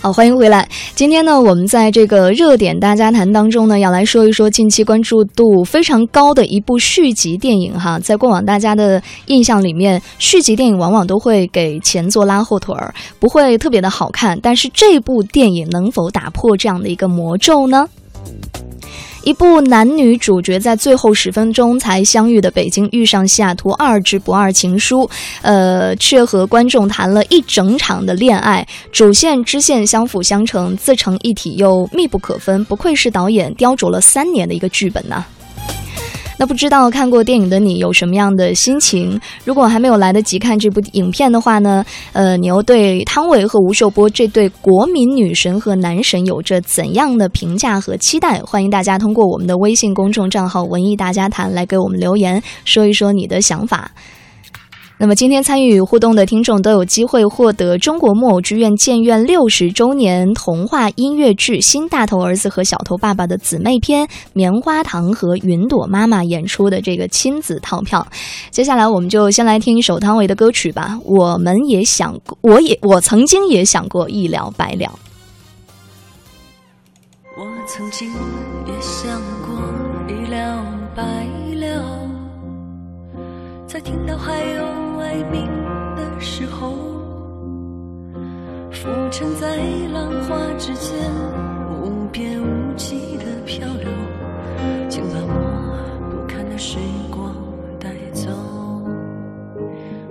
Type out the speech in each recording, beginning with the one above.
好，欢迎回来。今天呢，我们在这个热点大家谈当中呢，要来说一说近期关注度非常高的一部续集电影哈。在过往大家的印象里面，续集电影往往都会给前作拉后腿儿，不会特别的好看。但是这部电影能否打破这样的一个魔咒呢？一部男女主角在最后十分钟才相遇的《北京遇上西雅图二之不二情书》，呃，却和观众谈了一整场的恋爱，主线支线相辅相成，自成一体又密不可分，不愧是导演雕琢了三年的一个剧本呢。那不知道看过电影的你有什么样的心情？如果还没有来得及看这部影片的话呢？呃，你又对汤唯和吴秀波这对国民女神和男神有着怎样的评价和期待？欢迎大家通过我们的微信公众账号“文艺大家谈”来给我们留言，说一说你的想法。那么今天参与互动的听众都有机会获得中国木偶剧院建院六十周年童话音乐剧《新大头儿子和小头爸爸》的姊妹篇《棉花糖和云朵妈妈》演出的这个亲子套票。接下来我们就先来听一首汤唯的歌曲吧。我们也想过，我也我曾经也想过一了百了。我曾经也想过一了百了，在听到还有。哀鸣的时候，浮沉在浪花之间，无边无际的漂流，请把我不堪的时光带走。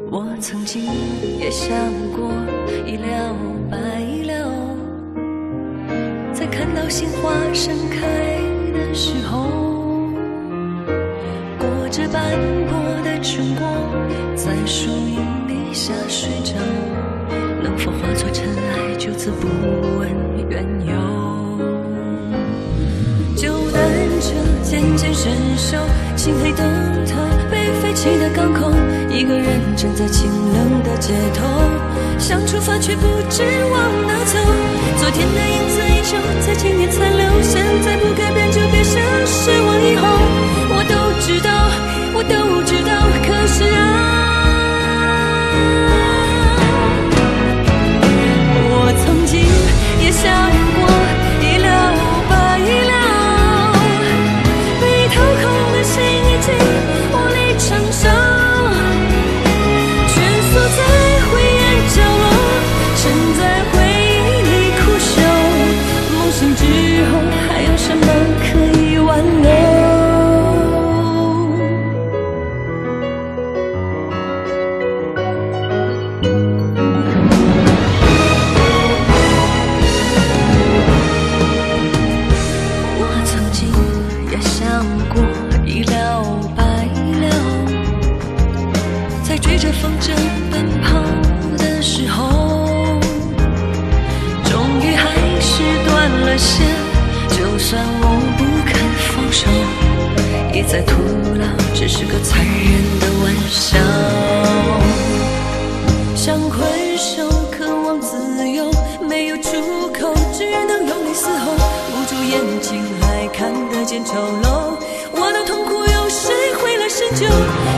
我曾经也想过一了百了，在看到杏花盛开的时候，裹着斑驳的春光。在树荫底下睡着，能否化作尘埃，就此不问缘由？就单车渐渐伸手，漆黑灯塔被废弃的港口，一个人站在清冷的街头，想出发却不知往哪走。昨天的影子依旧在今天残留，现在不改变个残忍的玩笑。想挥手，渴望自由，没有出口，只能用力嘶吼。捂住眼睛还看得见丑陋，我的痛苦有谁会来深究？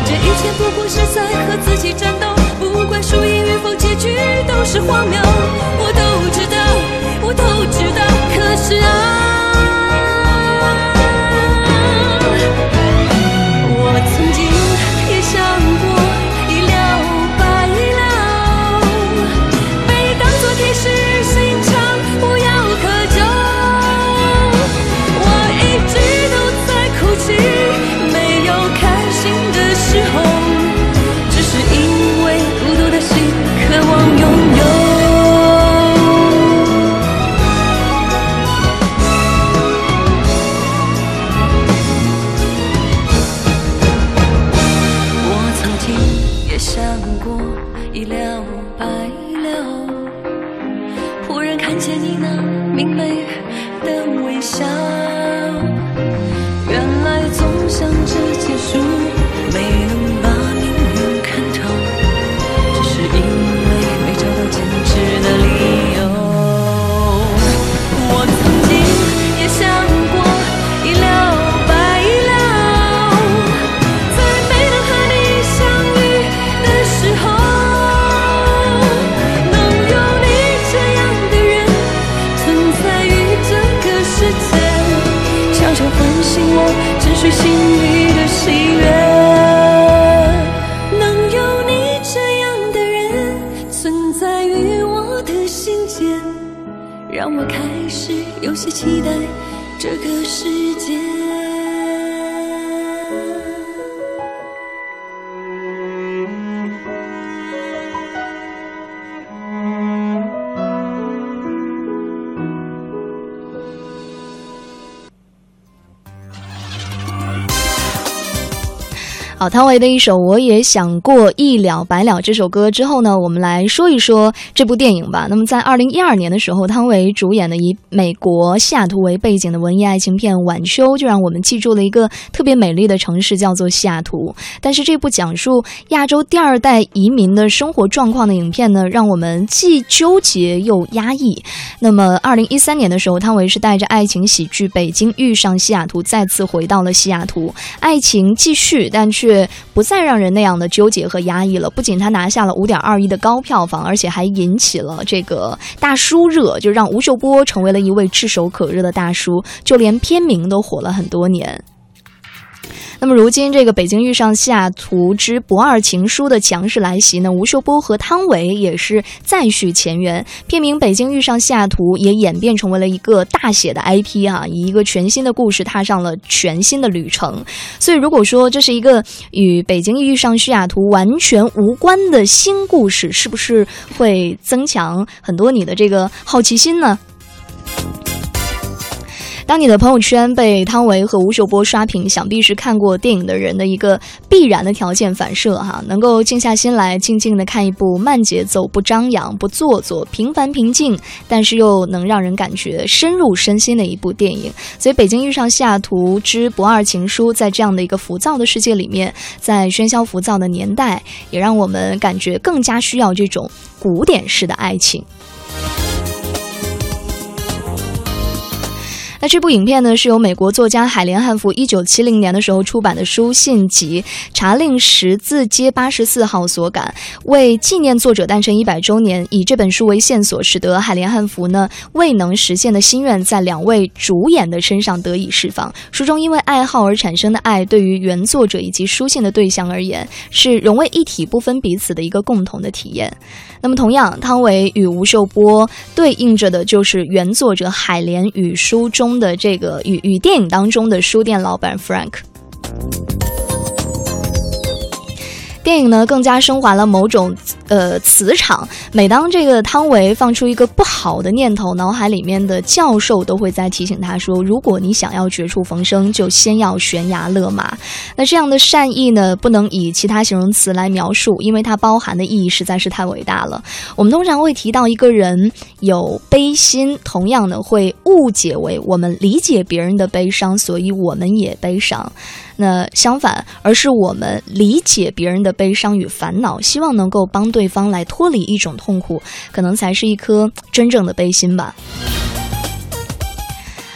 这一切不过是在和自己战斗，不管输赢与否，结局都是荒谬。我都知道，我都知道，可是啊。你能明白。唤醒我沉睡心底的喜悦。能有你这样的人存在于我的心间让我开始有些期待这个世界。好，汤唯的一首《我也想过一了百了》这首歌之后呢，我们来说一说这部电影吧。那么，在二零一二年的时候，汤唯主演的以美国西雅图为背景的文艺爱情片《晚秋》，就让我们记住了一个特别美丽的城市，叫做西雅图。但是，这部讲述亚洲第二代移民的生活状况的影片呢，让我们既纠结又压抑。那么，二零一三年的时候，汤唯是带着爱情喜剧《北京遇上西雅图》再次回到了西雅图，爱情继续，但却。却不再让人那样的纠结和压抑了。不仅他拿下了五点二亿的高票房，而且还引起了这个大叔热，就让吴秀波成为了一位炙手可热的大叔，就连片名都火了很多年。那么如今，这个《北京遇上西雅图之不二情书》的强势来袭呢？吴秀波和汤唯也是再续前缘，片名《北京遇上西雅图》也演变成为了一个大写的 IP 哈，以一个全新的故事踏上了全新的旅程。所以，如果说这是一个与《北京遇上西雅图》完全无关的新故事，是不是会增强很多你的这个好奇心呢？当你的朋友圈被汤唯和吴秀波刷屏，想必是看过电影的人的一个必然的条件反射哈。能够静下心来，静静的看一部慢节奏、不张扬、不做作、平凡平静，但是又能让人感觉深入身心的一部电影。所以，《北京遇上西雅图之不二情书》在这样的一个浮躁的世界里面，在喧嚣浮躁的年代，也让我们感觉更加需要这种古典式的爱情。那这部影片呢，是由美国作家海莲·汉弗一九七零年的时候出版的书信集《查令十字街八十四号》所感，为纪念作者诞辰一百周年，以这本书为线索，使得海莲·汉弗呢未能实现的心愿，在两位主演的身上得以释放。书中因为爱好而产生的爱，对于原作者以及书信的对象而言，是融为一体、不分彼此的一个共同的体验。那么，同样，汤唯与吴秀波对应着的就是原作者海莲与书中的这个与与电影当中的书店老板 Frank。电影呢，更加升华了某种。呃，磁场。每当这个汤唯放出一个不好的念头，脑海里面的教授都会在提醒他说：“如果你想要绝处逢生，就先要悬崖勒马。”那这样的善意呢，不能以其他形容词来描述，因为它包含的意义实在是太伟大了。我们通常会提到一个人有悲心，同样的会误解为我们理解别人的悲伤，所以我们也悲伤。那相反，而是我们理解别人的悲伤与烦恼，希望能够帮对方来脱离一种痛苦，可能才是一颗真正的悲心吧。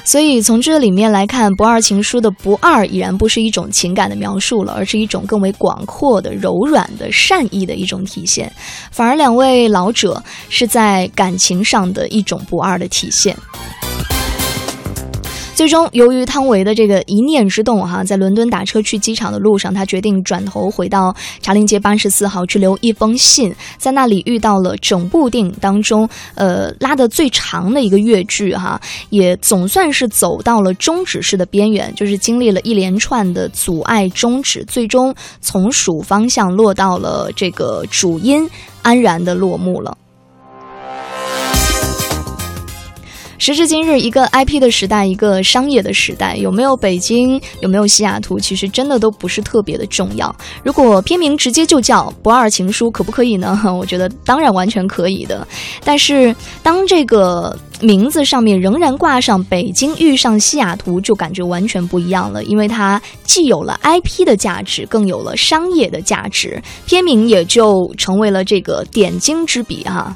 所以从这里面来看，《不二情书》的“不二”已然不是一种情感的描述了，而是一种更为广阔的、柔软的、善意的一种体现。反而两位老者是在感情上的一种不二的体现。最终，由于汤唯的这个一念之动，哈，在伦敦打车去机场的路上，他决定转头回到茶陵街八十四号去留一封信，在那里遇到了整部电影当中，呃，拉的最长的一个乐句，哈，也总算是走到了终止式的边缘，就是经历了一连串的阻碍终止，最终从属方向落到了这个主音，安然的落幕了。时至今日，一个 IP 的时代，一个商业的时代，有没有北京，有没有西雅图，其实真的都不是特别的重要。如果片名直接就叫《不二情书》，可不可以呢？我觉得当然完全可以的。但是当这个名字上面仍然挂上“北京遇上西雅图”，就感觉完全不一样了，因为它既有了 IP 的价值，更有了商业的价值，片名也就成为了这个点睛之笔哈。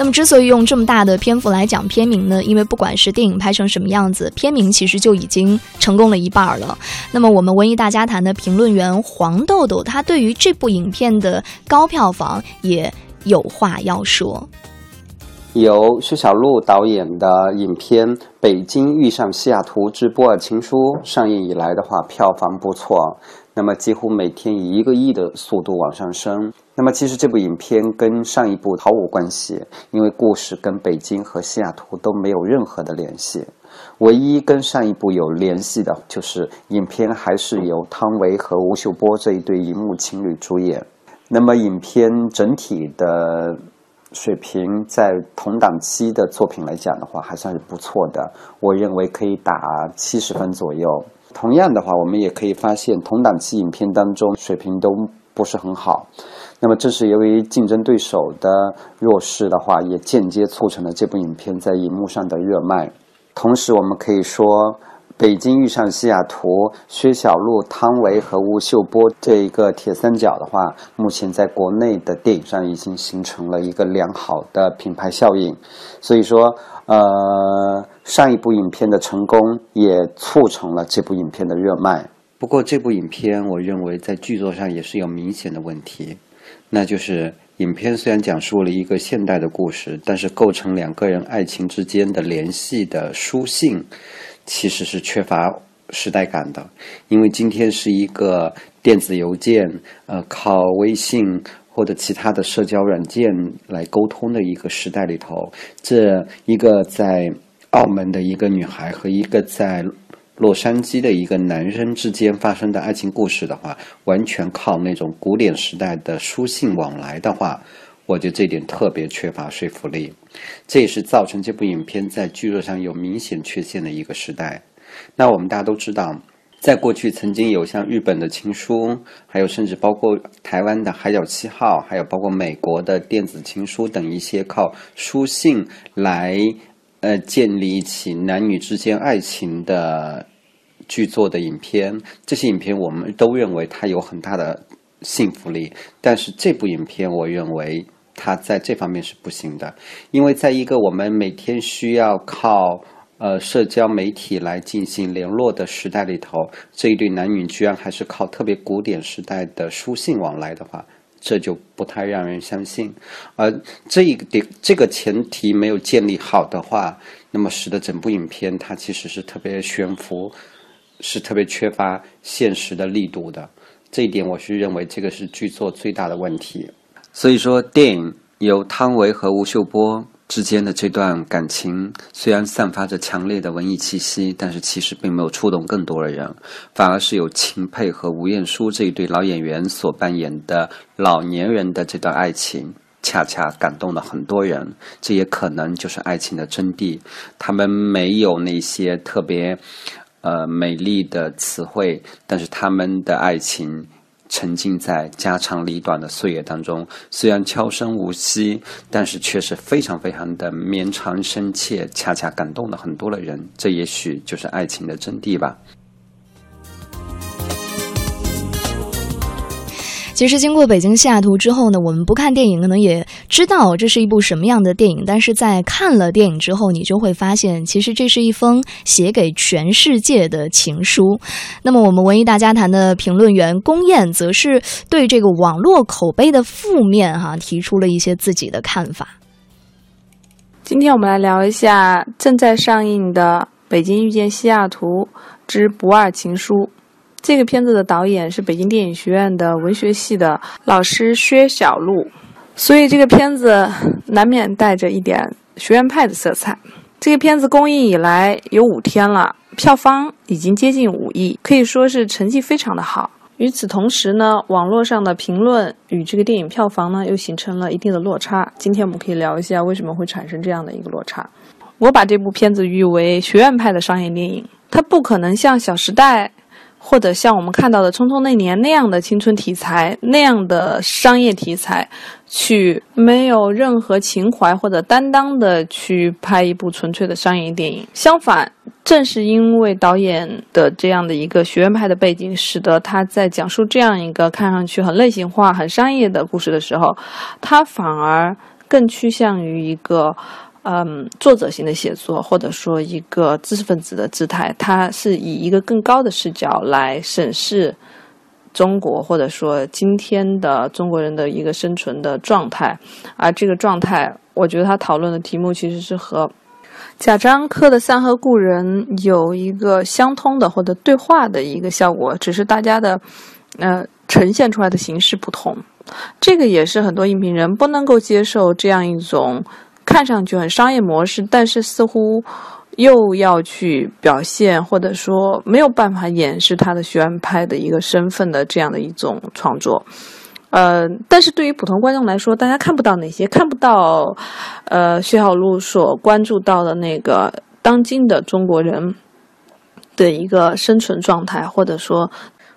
那么，之所以用这么大的篇幅来讲片名呢，因为不管是电影拍成什么样子，片名其实就已经成功了一半了。那么，我们文艺大家谈的评论员黄豆豆，他对于这部影片的高票房也有话要说。由薛小璐导演的影片《北京遇上西雅图之波尔情书》上映以来的话，票房不错，那么几乎每天以一个亿的速度往上升。那么，其实这部影片跟上一部毫无关系，因为故事跟北京和西雅图都没有任何的联系。唯一跟上一部有联系的，就是影片还是由汤唯和吴秀波这一对荧幕情侣主演。那么，影片整体的水平，在同档期的作品来讲的话，还算是不错的。我认为可以打七十分左右。同样的话，我们也可以发现，同档期影片当中水平都不是很好。那么，这是由于竞争对手的弱势的话，也间接促成了这部影片在荧幕上的热卖。同时，我们可以说，《北京遇上西雅图》薛晓路、汤唯和吴秀波这一个铁三角的话，目前在国内的电影上已经形成了一个良好的品牌效应。所以说，呃，上一部影片的成功也促成了这部影片的热卖。不过，这部影片我认为在剧作上也是有明显的问题。那就是影片虽然讲述了一个现代的故事，但是构成两个人爱情之间的联系的书信，其实是缺乏时代感的。因为今天是一个电子邮件，呃，靠微信或者其他的社交软件来沟通的一个时代里头，这一个在澳门的一个女孩和一个在。洛杉矶的一个男生之间发生的爱情故事的话，完全靠那种古典时代的书信往来的话，我觉得这点特别缺乏说服力。这也是造成这部影片在剧作上有明显缺陷的一个时代。那我们大家都知道，在过去曾经有像日本的情书，还有甚至包括台湾的海角七号，还有包括美国的电子情书等一些靠书信来呃建立起男女之间爱情的。剧作的影片，这些影片我们都认为它有很大的信服力，但是这部影片，我认为它在这方面是不行的，因为在一个我们每天需要靠呃社交媒体来进行联络的时代里头，这一对男女居然还是靠特别古典时代的书信往来的话，这就不太让人相信。而这一点这个前提没有建立好的话，那么使得整部影片它其实是特别悬浮。是特别缺乏现实的力度的，这一点我是认为这个是剧作最大的问题。所以说，电影由汤唯和吴秀波之间的这段感情，虽然散发着强烈的文艺气息，但是其实并没有触动更多的人，反而是有秦沛和吴彦姝这一对老演员所扮演的老年人的这段爱情，恰恰感动了很多人。这也可能就是爱情的真谛。他们没有那些特别。呃，美丽的词汇，但是他们的爱情沉浸在家长里短的岁月当中，虽然悄声无息，但是却是非常非常的绵长深切，恰恰感动了很多的人。这也许就是爱情的真谛吧。其实经过北京西雅图之后呢，我们不看电影可能也知道这是一部什么样的电影，但是在看了电影之后，你就会发现，其实这是一封写给全世界的情书。那么，我们文艺大家谈的评论员龚燕则是对这个网络口碑的负面哈提出了一些自己的看法。今天我们来聊一下正在上映的《北京遇见西雅图之不二情书》。这个片子的导演是北京电影学院的文学系的老师薛晓路，所以这个片子难免带着一点学院派的色彩。这个片子公映以来有五天了，票房已经接近五亿，可以说是成绩非常的好。与此同时呢，网络上的评论与这个电影票房呢又形成了一定的落差。今天我们可以聊一下为什么会产生这样的一个落差。我把这部片子誉为学院派的商业电影，它不可能像《小时代》。或者像我们看到的《匆匆那年》那样的青春题材，那样的商业题材，去没有任何情怀或者担当的去拍一部纯粹的商业电影。相反，正是因为导演的这样的一个学院派的背景，使得他在讲述这样一个看上去很类型化、很商业的故事的时候，他反而更趋向于一个。嗯，作者型的写作，或者说一个知识分子的姿态，他是以一个更高的视角来审视中国，或者说今天的中国人的一个生存的状态。而这个状态，我觉得他讨论的题目其实是和贾樟柯的《三河故人》有一个相通的或者对话的一个效果，只是大家的呃呈现出来的形式不同。这个也是很多影评人不能够接受这样一种看上去很商业模式，但是似乎又要去表现或者说没有办法掩饰他的学院派的一个身份的这样的一种创作。呃，但是对于普通观众来说，大家看不到哪些，看不到，呃，薛晓路所关注到的那个当今的中国人的一个生存状态，或者说，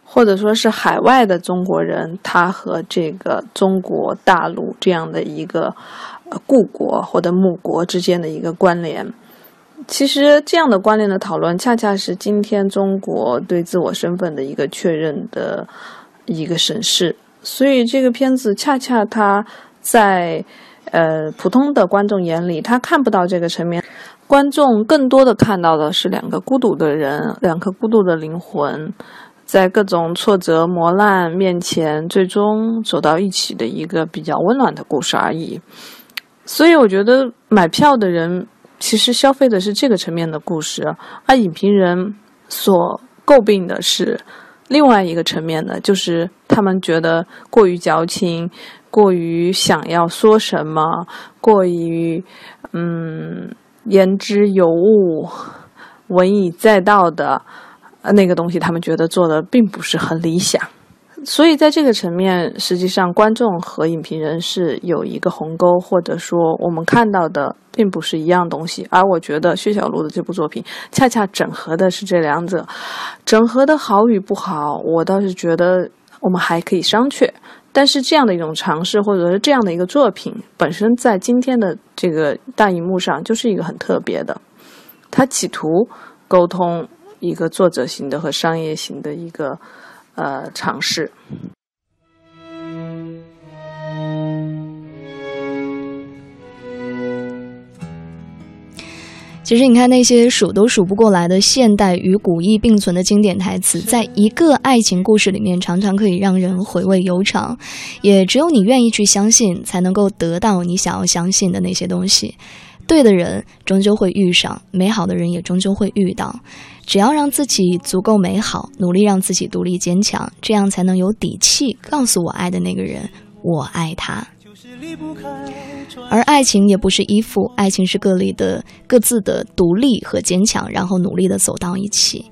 或者说是海外的中国人，他和这个中国大陆这样的一个故国或者母国之间的一个关联。其实这样的关联的讨论，恰恰是今天中国对自我身份的一个确认的一个审视。所以这个片子恰恰他在呃普通的观众眼里，他看不到这个层面，观众更多的看到的是两个孤独的人，两颗孤独的灵魂，在各种挫折磨难面前，最终走到一起的一个比较温暖的故事而已。所以我觉得买票的人其实消费的是这个层面的故事，而影评人所诟病的是。另外一个层面的，就是他们觉得过于矫情，过于想要说什么，过于嗯言之有物、文以载道的那个东西，他们觉得做的并不是很理想。所以，在这个层面，实际上观众和影评人是有一个鸿沟，或者说我们看到的并不是一样东西。而我觉得薛晓路的这部作品恰恰整合的是这两者，整合的好与不好，我倒是觉得我们还可以商榷。但是这样的一种尝试，或者是这样的一个作品，本身在今天的这个大荧幕上就是一个很特别的，它企图沟通一个作者型的和商业型的一个。呃，尝试。其实，你看那些数都数不过来的现代与古意并存的经典台词，在一个爱情故事里面，常常可以让人回味悠长。也只有你愿意去相信，才能够得到你想要相信的那些东西。对的人终究会遇上，美好的人也终究会遇到。只要让自己足够美好，努力让自己独立坚强，这样才能有底气告诉我爱的那个人，我爱他。而爱情也不是依附，爱情是个例的各自的独立和坚强，然后努力的走到一起。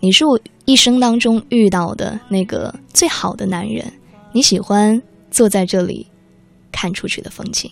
你是我一生当中遇到的那个最好的男人。你喜欢坐在这里看出去的风景。